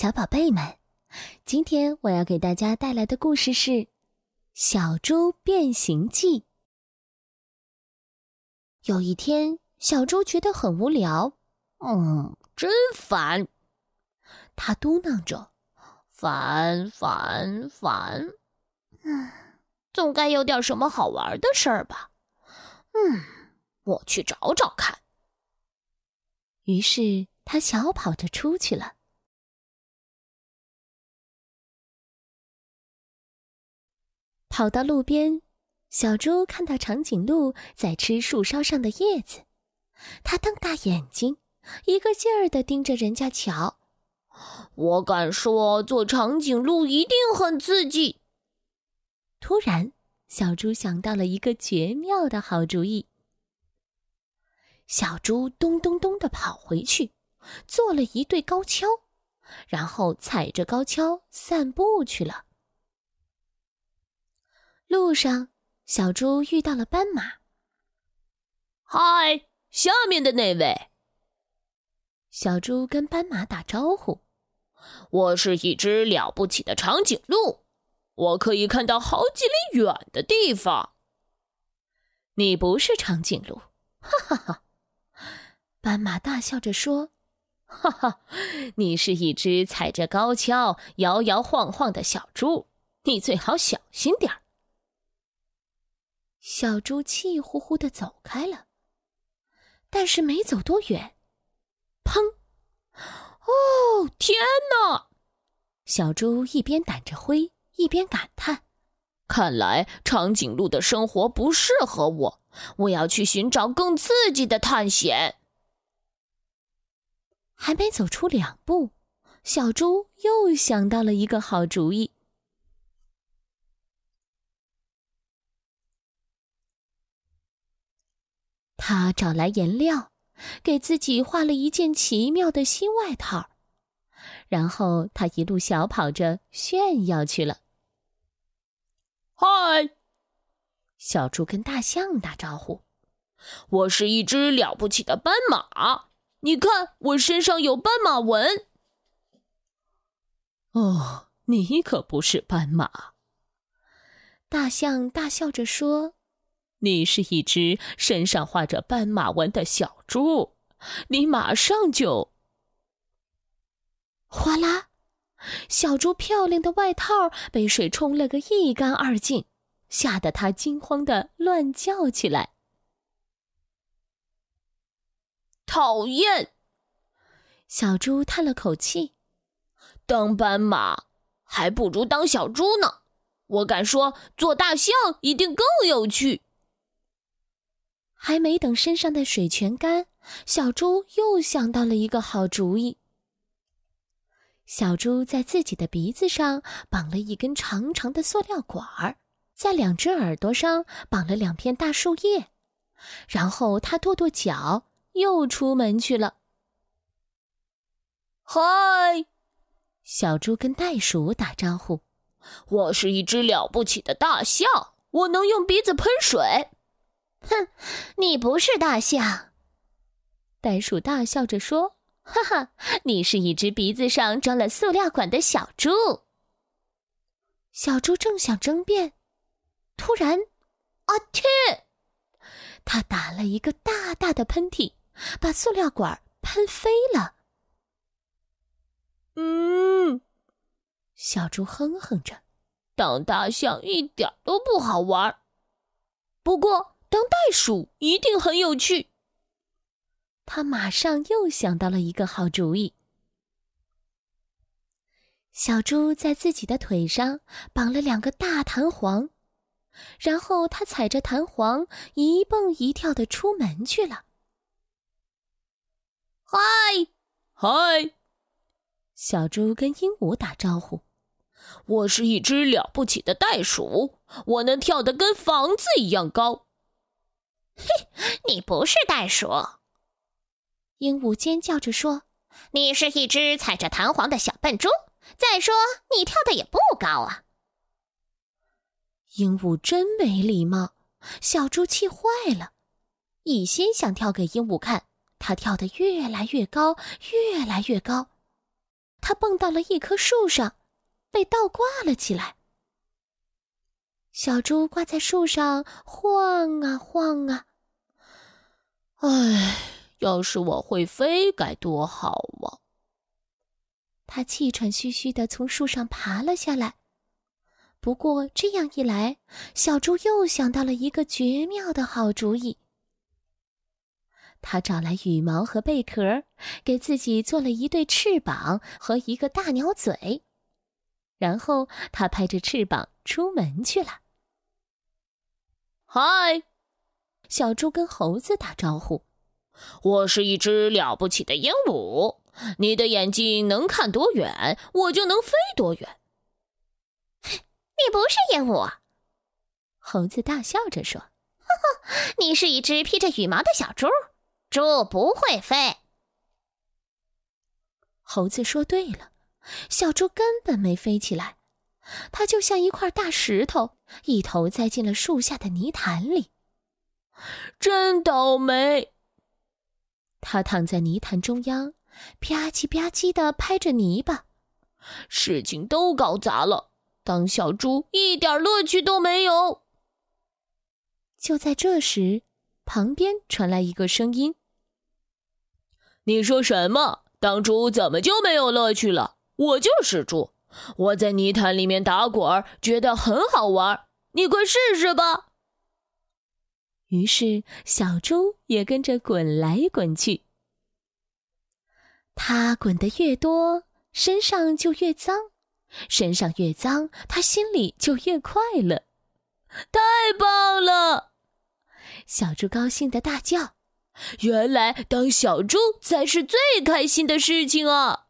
小宝贝们，今天我要给大家带来的故事是《小猪变形记》。有一天，小猪觉得很无聊，嗯，真烦。他嘟囔着：“烦烦烦，嗯，总该有点什么好玩的事儿吧？嗯，我去找找看。”于是他小跑着出去了。跑到路边，小猪看到长颈鹿在吃树梢上的叶子，它瞪大眼睛，一个劲儿的盯着人家瞧。我敢说，做长颈鹿一定很刺激。突然，小猪想到了一个绝妙的好主意。小猪咚咚咚的跑回去，做了一对高跷，然后踩着高跷散步去了。路上，小猪遇到了斑马。嗨，下面的那位。小猪跟斑马打招呼：“我是一只了不起的长颈鹿，我可以看到好几里远的地方。”你不是长颈鹿，哈哈哈！斑马大笑着说：“哈哈，你是一只踩着高跷摇摇晃晃的小猪，你最好小心点儿。”小猪气呼呼的走开了，但是没走多远，砰！哦，天哪！小猪一边掸着灰，一边感叹：“看来长颈鹿的生活不适合我，我要去寻找更刺激的探险。”还没走出两步，小猪又想到了一个好主意。他找来颜料，给自己画了一件奇妙的新外套，然后他一路小跑着炫耀去了。嗨，小猪跟大象打招呼：“我是一只了不起的斑马，你看我身上有斑马纹。”哦，你可不是斑马。大象大笑着说。你是一只身上画着斑马纹的小猪，你马上就……哗啦！小猪漂亮的外套被水冲了个一干二净，吓得它惊慌的乱叫起来。讨厌！小猪叹了口气：“当斑马还不如当小猪呢。我敢说，做大象一定更有趣。”还没等身上的水全干，小猪又想到了一个好主意。小猪在自己的鼻子上绑了一根长长的塑料管儿，在两只耳朵上绑了两片大树叶，然后他跺跺脚，又出门去了。嗨，小猪跟袋鼠打招呼：“我是一只了不起的大象，我能用鼻子喷水。”哼，你不是大象。袋鼠大笑着说：“哈哈，你是一只鼻子上装了塑料管的小猪。”小猪正想争辩，突然，啊嚏！他打了一个大大的喷嚏，把塑料管喷飞了。嗯，小猪哼哼着：“当大象一点都不好玩。”不过。当袋鼠一定很有趣。他马上又想到了一个好主意。小猪在自己的腿上绑了两个大弹簧，然后他踩着弹簧一蹦一跳的出门去了。嗨，嗨！小猪跟鹦鹉打招呼：“我是一只了不起的袋鼠，我能跳得跟房子一样高。”嘿，你不是袋鼠！鹦鹉尖叫着说：“你是一只踩着弹簧的小笨猪。再说，你跳的也不高啊！”鹦鹉真没礼貌，小猪气坏了，一心想跳给鹦鹉看。它跳得越来越高，越来越高，它蹦到了一棵树上，被倒挂了起来。小猪挂在树上晃啊晃啊。唉，要是我会飞该多好啊！它气喘吁吁的从树上爬了下来。不过这样一来，小猪又想到了一个绝妙的好主意。他找来羽毛和贝壳，给自己做了一对翅膀和一个大鸟嘴，然后他拍着翅膀出门去了。嗨，小猪跟猴子打招呼：“我是一只了不起的鹦鹉，你的眼睛能看多远，我就能飞多远。”你不是鹦鹉，猴子大笑着说：“呵呵，你是一只披着羽毛的小猪。”猪不会飞。猴子说对了，小猪根本没飞起来，它就像一块大石头，一头栽进了树下的泥潭里。真倒霉！他躺在泥潭中央，吧唧吧唧的拍着泥巴，事情都搞砸了，当小猪一点乐趣都没有。就在这时，旁边传来一个声音。你说什么？当猪怎么就没有乐趣了？我就是猪，我在泥潭里面打滚，觉得很好玩。你快试试吧。于是小猪也跟着滚来滚去。它滚得越多，身上就越脏；身上越脏，它心里就越快乐。太棒了！小猪高兴的大叫。原来当小猪才是最开心的事情啊！